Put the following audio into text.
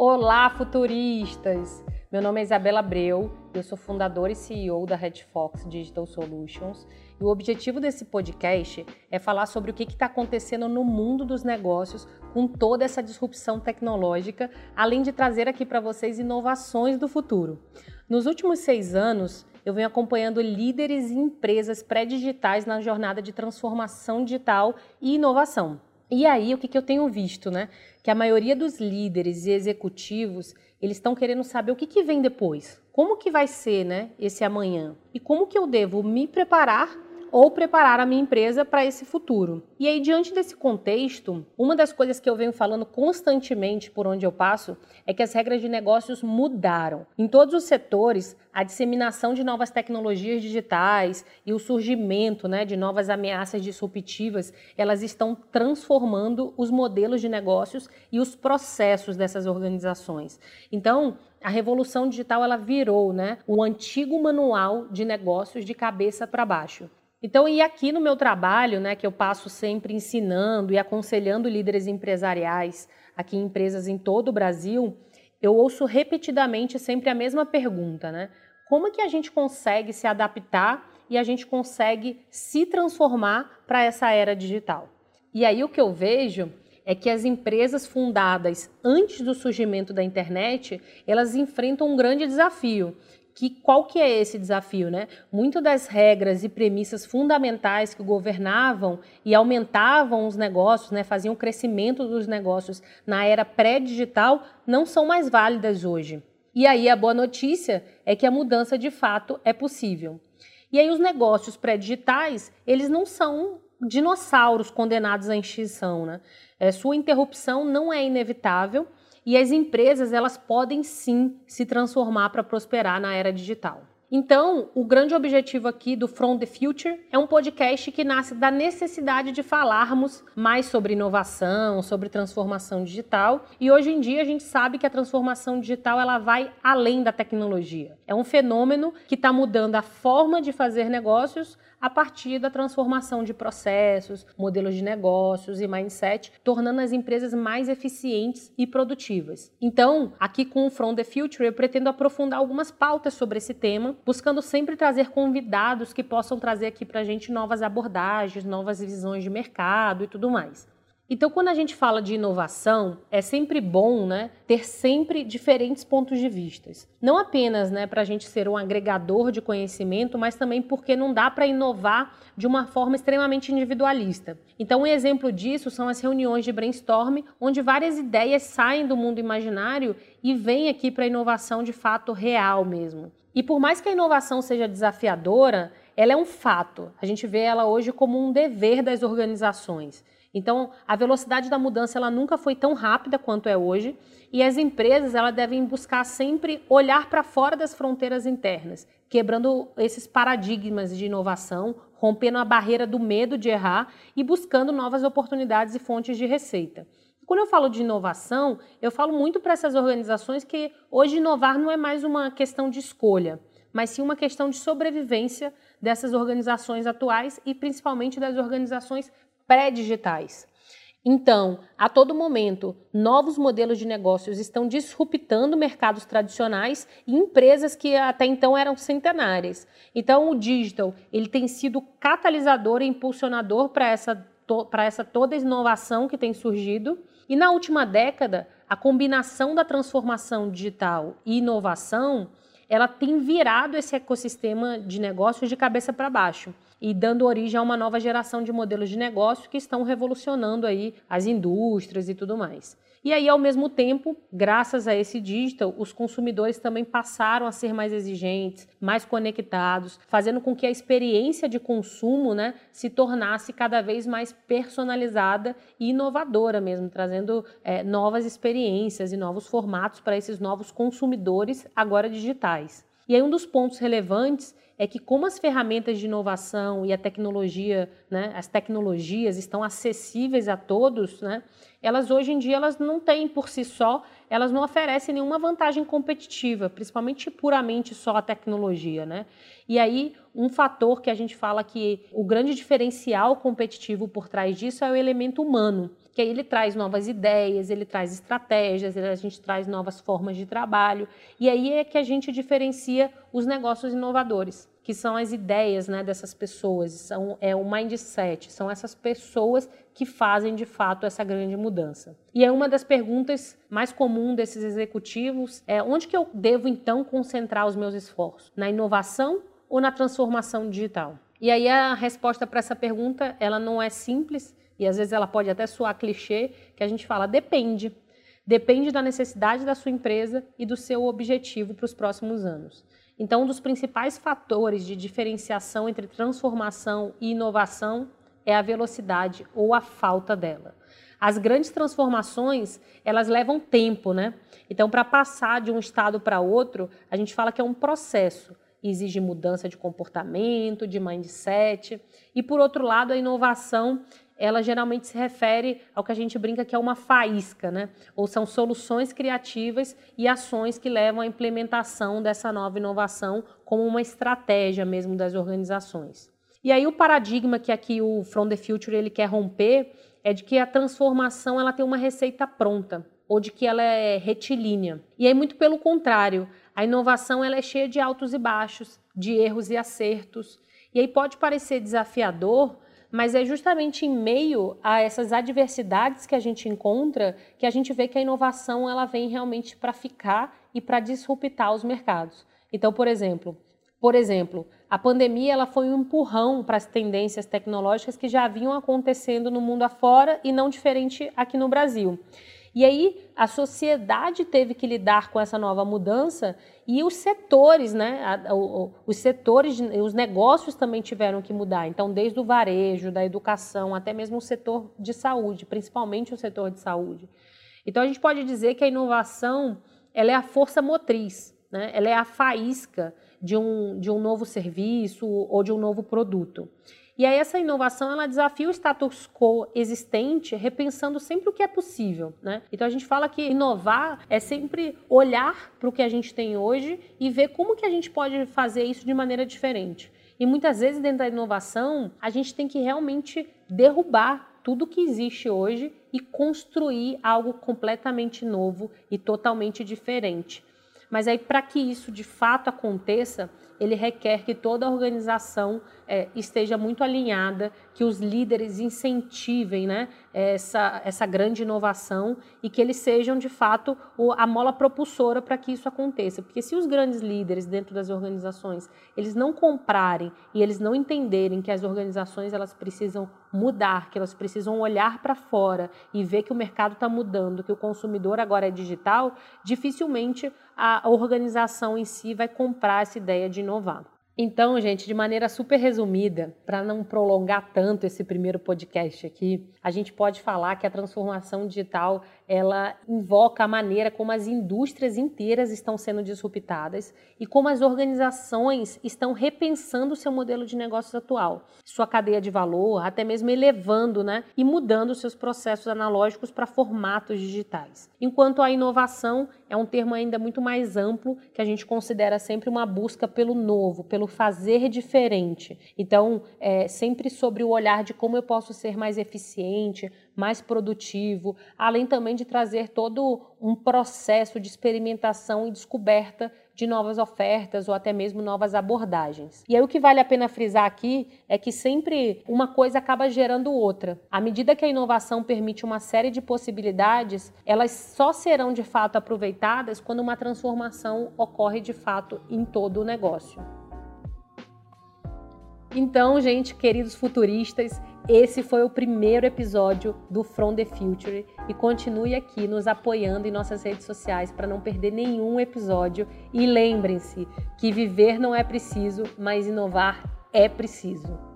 Olá, futuristas! Meu nome é Isabela Abreu, eu sou fundadora e CEO da Red Fox Digital Solutions e o objetivo desse podcast é falar sobre o que está acontecendo no mundo dos negócios com toda essa disrupção tecnológica, além de trazer aqui para vocês inovações do futuro. Nos últimos seis anos, eu venho acompanhando líderes e empresas pré-digitais na jornada de transformação digital e inovação. E aí, o que, que eu tenho visto, né? Que a maioria dos líderes e executivos, eles estão querendo saber o que, que vem depois. Como que vai ser, né, esse amanhã? E como que eu devo me preparar ou preparar a minha empresa para esse futuro. E aí, diante desse contexto, uma das coisas que eu venho falando constantemente por onde eu passo é que as regras de negócios mudaram. Em todos os setores, a disseminação de novas tecnologias digitais e o surgimento né, de novas ameaças disruptivas, elas estão transformando os modelos de negócios e os processos dessas organizações. Então, a revolução digital ela virou né, o antigo manual de negócios de cabeça para baixo. Então, e aqui no meu trabalho, né, que eu passo sempre ensinando e aconselhando líderes empresariais aqui em empresas em todo o Brasil, eu ouço repetidamente sempre a mesma pergunta, né? Como é que a gente consegue se adaptar e a gente consegue se transformar para essa era digital? E aí o que eu vejo é que as empresas fundadas antes do surgimento da internet, elas enfrentam um grande desafio, que qual que é esse desafio, né? Muito das regras e premissas fundamentais que governavam e aumentavam os negócios, né, faziam o crescimento dos negócios na era pré-digital, não são mais válidas hoje. E aí a boa notícia é que a mudança de fato é possível. E aí os negócios pré-digitais, eles não são dinossauros condenados à extinção, né? É, sua interrupção não é inevitável e as empresas, elas podem sim se transformar para prosperar na era digital. Então, o grande objetivo aqui do From the Future é um podcast que nasce da necessidade de falarmos mais sobre inovação, sobre transformação digital. E hoje em dia a gente sabe que a transformação digital ela vai além da tecnologia. É um fenômeno que está mudando a forma de fazer negócios, a partir da transformação de processos, modelos de negócios e mindset, tornando as empresas mais eficientes e produtivas. Então, aqui com o From the Future, eu pretendo aprofundar algumas pautas sobre esse tema, buscando sempre trazer convidados que possam trazer aqui para a gente novas abordagens, novas visões de mercado e tudo mais. Então, quando a gente fala de inovação, é sempre bom né, ter sempre diferentes pontos de vista. Não apenas né, para a gente ser um agregador de conhecimento, mas também porque não dá para inovar de uma forma extremamente individualista. Então, um exemplo disso são as reuniões de brainstorm, onde várias ideias saem do mundo imaginário e vêm aqui para a inovação de fato real mesmo. E por mais que a inovação seja desafiadora, ela é um fato. A gente vê ela hoje como um dever das organizações. Então, a velocidade da mudança ela nunca foi tão rápida quanto é hoje, e as empresas ela devem buscar sempre olhar para fora das fronteiras internas, quebrando esses paradigmas de inovação, rompendo a barreira do medo de errar e buscando novas oportunidades e fontes de receita. Quando eu falo de inovação, eu falo muito para essas organizações que hoje inovar não é mais uma questão de escolha, mas sim uma questão de sobrevivência dessas organizações atuais e principalmente das organizações pré-digitais. Então, a todo momento, novos modelos de negócios estão disruptando mercados tradicionais e empresas que até então eram centenárias. Então, o digital ele tem sido catalisador e impulsionador para essa, para essa toda inovação que tem surgido. E na última década, a combinação da transformação digital e inovação ela tem virado esse ecossistema de negócios de cabeça para baixo e dando origem a uma nova geração de modelos de negócio que estão revolucionando aí as indústrias e tudo mais. E aí, ao mesmo tempo, graças a esse digital, os consumidores também passaram a ser mais exigentes, mais conectados, fazendo com que a experiência de consumo né, se tornasse cada vez mais personalizada e inovadora mesmo, trazendo é, novas experiências e novos formatos para esses novos consumidores agora digitais. E aí um dos pontos relevantes é que como as ferramentas de inovação e a tecnologia, né, as tecnologias estão acessíveis a todos, né, elas hoje em dia elas não têm por si só elas não oferecem nenhuma vantagem competitiva, principalmente puramente só a tecnologia, né? E aí, um fator que a gente fala que o grande diferencial competitivo por trás disso é o elemento humano, que aí ele traz novas ideias, ele traz estratégias, a gente traz novas formas de trabalho, e aí é que a gente diferencia os negócios inovadores que são as ideias né, dessas pessoas, são, é o mindset, são essas pessoas que fazem de fato essa grande mudança. E é uma das perguntas mais comuns desses executivos é onde que eu devo então concentrar os meus esforços? Na inovação ou na transformação digital? E aí a resposta para essa pergunta, ela não é simples e às vezes ela pode até soar clichê, que a gente fala depende. Depende da necessidade da sua empresa e do seu objetivo para os próximos anos. Então, um dos principais fatores de diferenciação entre transformação e inovação é a velocidade ou a falta dela. As grandes transformações, elas levam tempo, né? Então, para passar de um estado para outro, a gente fala que é um processo. Exige mudança de comportamento, de mindset. E, por outro lado, a inovação, ela geralmente se refere ao que a gente brinca que é uma faísca, né? Ou são soluções criativas e ações que levam à implementação dessa nova inovação como uma estratégia mesmo das organizações. E aí o paradigma que aqui o From the Future ele quer romper é de que a transformação ela tem uma receita pronta ou de que ela é retilínea. E aí muito pelo contrário, a inovação ela é cheia de altos e baixos, de erros e acertos. E aí pode parecer desafiador, mas é justamente em meio a essas adversidades que a gente encontra que a gente vê que a inovação ela vem realmente para ficar e para disruptar os mercados. Então, por exemplo, por exemplo, a pandemia ela foi um empurrão para as tendências tecnológicas que já vinham acontecendo no mundo afora e não diferente aqui no Brasil. E aí a sociedade teve que lidar com essa nova mudança e os setores, né, os setores, os negócios também tiveram que mudar. Então, desde o varejo, da educação, até mesmo o setor de saúde, principalmente o setor de saúde. Então, a gente pode dizer que a inovação ela é a força motriz, né? ela é a faísca de um, de um novo serviço ou de um novo produto. E aí essa inovação ela desafia o status quo existente, repensando sempre o que é possível, né? Então a gente fala que inovar é sempre olhar para o que a gente tem hoje e ver como que a gente pode fazer isso de maneira diferente. E muitas vezes dentro da inovação, a gente tem que realmente derrubar tudo que existe hoje e construir algo completamente novo e totalmente diferente. Mas aí para que isso de fato aconteça, ele requer que toda a organização é, esteja muito alinhada, que os líderes incentivem né, essa, essa grande inovação e que eles sejam, de fato, o, a mola propulsora para que isso aconteça. Porque se os grandes líderes dentro das organizações, eles não comprarem e eles não entenderem que as organizações elas precisam mudar, que elas precisam olhar para fora e ver que o mercado está mudando, que o consumidor agora é digital, dificilmente a organização em si vai comprar essa ideia de inovar. Então, gente, de maneira super resumida, para não prolongar tanto esse primeiro podcast aqui, a gente pode falar que a transformação digital ela invoca a maneira como as indústrias inteiras estão sendo disruptadas e como as organizações estão repensando o seu modelo de negócios atual, sua cadeia de valor, até mesmo elevando né, e mudando seus processos analógicos para formatos digitais. Enquanto a inovação é um termo ainda muito mais amplo que a gente considera sempre uma busca pelo novo, pelo fazer diferente. Então, é sempre sobre o olhar de como eu posso ser mais eficiente, mais produtivo, além também de trazer todo um processo de experimentação e descoberta de novas ofertas ou até mesmo novas abordagens. E aí o que vale a pena frisar aqui é que sempre uma coisa acaba gerando outra. À medida que a inovação permite uma série de possibilidades, elas só serão de fato aproveitadas quando uma transformação ocorre de fato em todo o negócio. Então, gente, queridos futuristas, esse foi o primeiro episódio do From the Future e continue aqui nos apoiando em nossas redes sociais para não perder nenhum episódio. E lembrem-se que viver não é preciso, mas inovar é preciso.